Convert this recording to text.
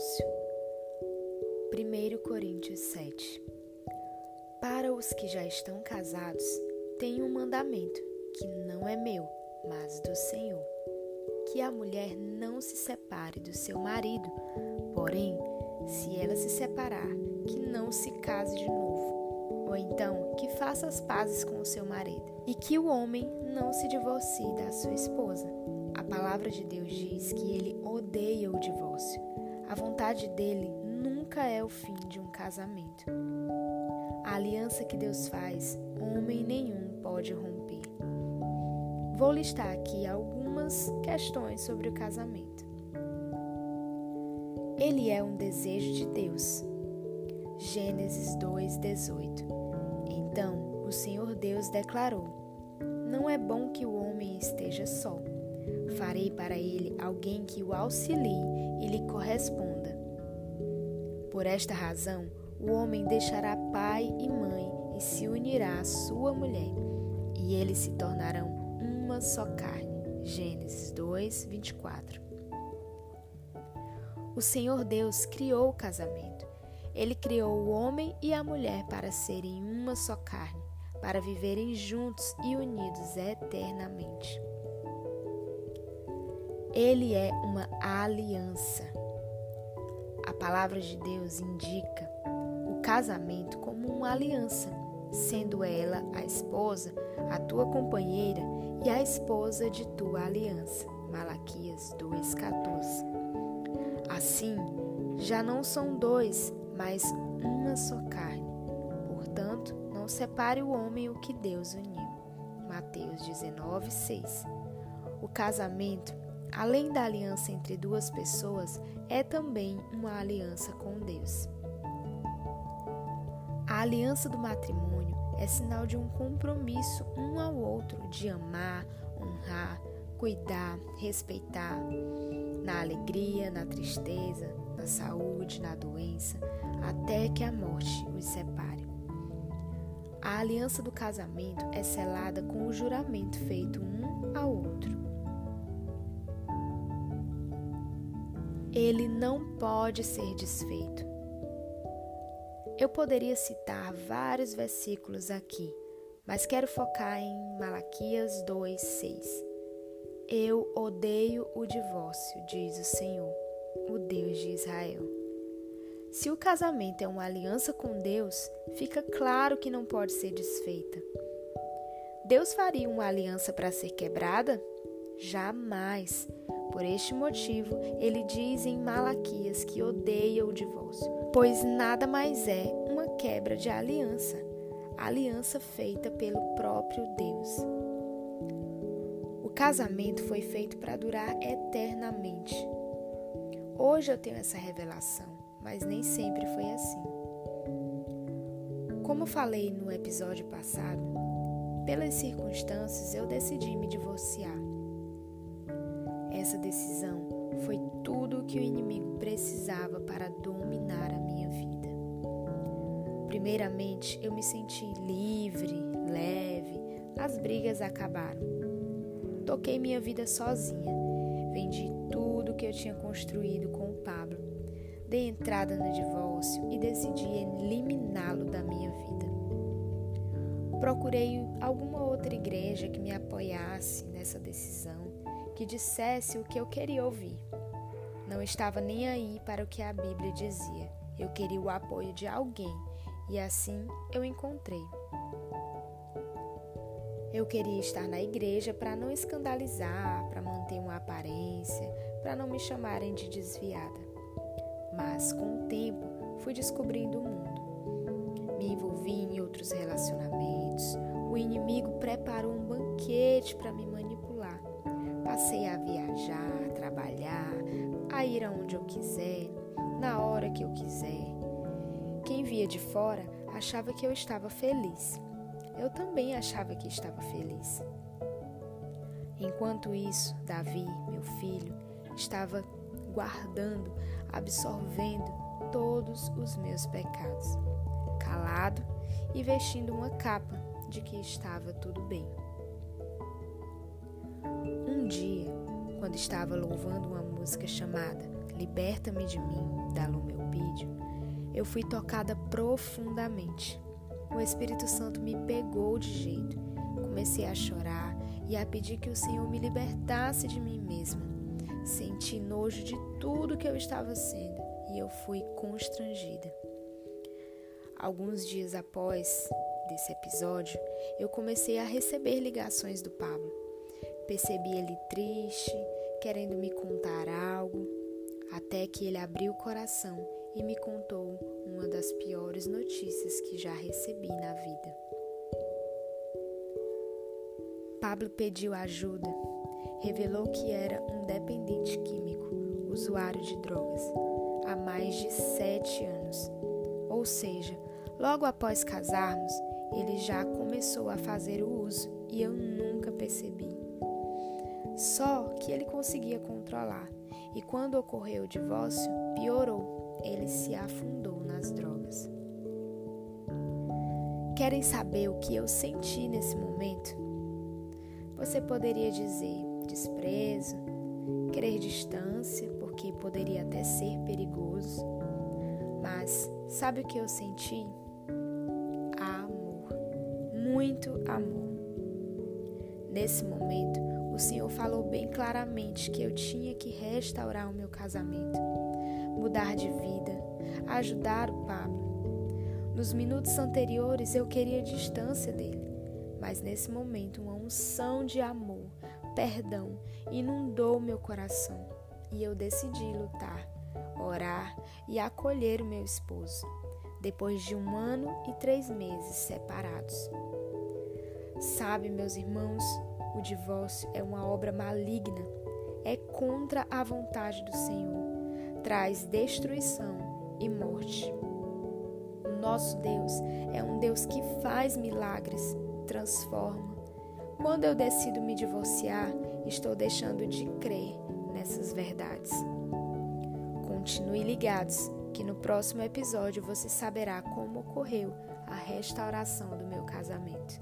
divórcio. 1 Coríntios 7 Para os que já estão casados, tenho um mandamento que não é meu, mas do Senhor: que a mulher não se separe do seu marido, porém, se ela se separar, que não se case de novo, ou então que faça as pazes com o seu marido, e que o homem não se divorcie da sua esposa. A palavra de Deus diz que ele odeia o divórcio. A vontade dele nunca é o fim de um casamento. A aliança que Deus faz, homem nenhum pode romper. Vou listar aqui algumas questões sobre o casamento. Ele é um desejo de Deus. Gênesis 2:18. Então, o Senhor Deus declarou: Não é bom que o homem esteja só. Farei para ele alguém que o auxilie e lhe corresponda. Por esta razão, o homem deixará pai e mãe e se unirá à sua mulher, e eles se tornarão uma só carne. Gênesis 2, 24. O Senhor Deus criou o casamento. Ele criou o homem e a mulher para serem uma só carne, para viverem juntos e unidos eternamente. Ele é uma aliança. A palavra de Deus indica o casamento como uma aliança, sendo ela a esposa, a tua companheira e a esposa de tua aliança. Malaquias 2:14. Assim, já não são dois, mas uma só carne. Portanto, não separe o homem o que Deus uniu. Mateus 19:6. O casamento além da aliança entre duas pessoas, é também uma aliança com Deus. A aliança do matrimônio é sinal de um compromisso um ao outro de amar, honrar, cuidar, respeitar, na alegria, na tristeza, na saúde, na doença, até que a morte os separe. A aliança do casamento é selada com o juramento feito um ao outro. Ele não pode ser desfeito. Eu poderia citar vários versículos aqui, mas quero focar em Malaquias 2:6. Eu odeio o divórcio, diz o Senhor, o Deus de Israel. Se o casamento é uma aliança com Deus, fica claro que não pode ser desfeita. Deus faria uma aliança para ser quebrada? Jamais. Por este motivo, ele diz em Malaquias que odeia o divórcio, pois nada mais é uma quebra de aliança, aliança feita pelo próprio Deus. O casamento foi feito para durar eternamente. Hoje eu tenho essa revelação, mas nem sempre foi assim. Como falei no episódio passado, pelas circunstâncias eu decidi me divorciar. Essa decisão foi tudo o que o inimigo precisava para dominar a minha vida. Primeiramente, eu me senti livre, leve, as brigas acabaram. Toquei minha vida sozinha, vendi tudo que eu tinha construído com o Pablo, dei entrada no divórcio e decidi eliminá-lo da minha vida. Procurei alguma outra igreja que me apoiasse nessa decisão que dissesse o que eu queria ouvir. Não estava nem aí para o que a Bíblia dizia. Eu queria o apoio de alguém e assim eu encontrei. Eu queria estar na igreja para não escandalizar, para manter uma aparência, para não me chamarem de desviada. Mas com o tempo fui descobrindo o mundo. Me envolvi em outros relacionamentos. O inimigo preparou um banquete para me Passei a viajar, a trabalhar, a ir aonde eu quiser, na hora que eu quiser. Quem via de fora achava que eu estava feliz. Eu também achava que estava feliz. Enquanto isso, Davi, meu filho, estava guardando, absorvendo todos os meus pecados, calado e vestindo uma capa de que estava tudo bem. Quando estava louvando uma música chamada Liberta-me de mim, da Lumelpídio, eu fui tocada profundamente. O Espírito Santo me pegou de jeito. Comecei a chorar e a pedir que o Senhor me libertasse de mim mesma. Senti nojo de tudo que eu estava sendo e eu fui constrangida. Alguns dias após desse episódio, eu comecei a receber ligações do Pablo. Percebi ele triste, querendo me contar algo, até que ele abriu o coração e me contou uma das piores notícias que já recebi na vida. Pablo pediu ajuda, revelou que era um dependente químico, usuário de drogas, há mais de sete anos. Ou seja, logo após casarmos, ele já começou a fazer o uso e eu nunca percebi. Só que ele conseguia controlar, e quando ocorreu o divórcio, piorou, ele se afundou nas drogas. Querem saber o que eu senti nesse momento? Você poderia dizer desprezo, querer distância, porque poderia até ser perigoso. Mas sabe o que eu senti? muito amor. Nesse momento, Senhor falou bem claramente que eu tinha que restaurar o meu casamento, mudar de vida, ajudar o Pablo. Nos minutos anteriores eu queria distância dele, mas nesse momento uma unção de amor, perdão, inundou meu coração e eu decidi lutar, orar e acolher o meu esposo, depois de um ano e três meses separados. Sabe, meus irmãos, o divórcio é uma obra maligna, é contra a vontade do Senhor, traz destruição e morte. O nosso Deus é um Deus que faz milagres, transforma. Quando eu decido me divorciar, estou deixando de crer nessas verdades. Continue ligados, que no próximo episódio você saberá como ocorreu a restauração do meu casamento.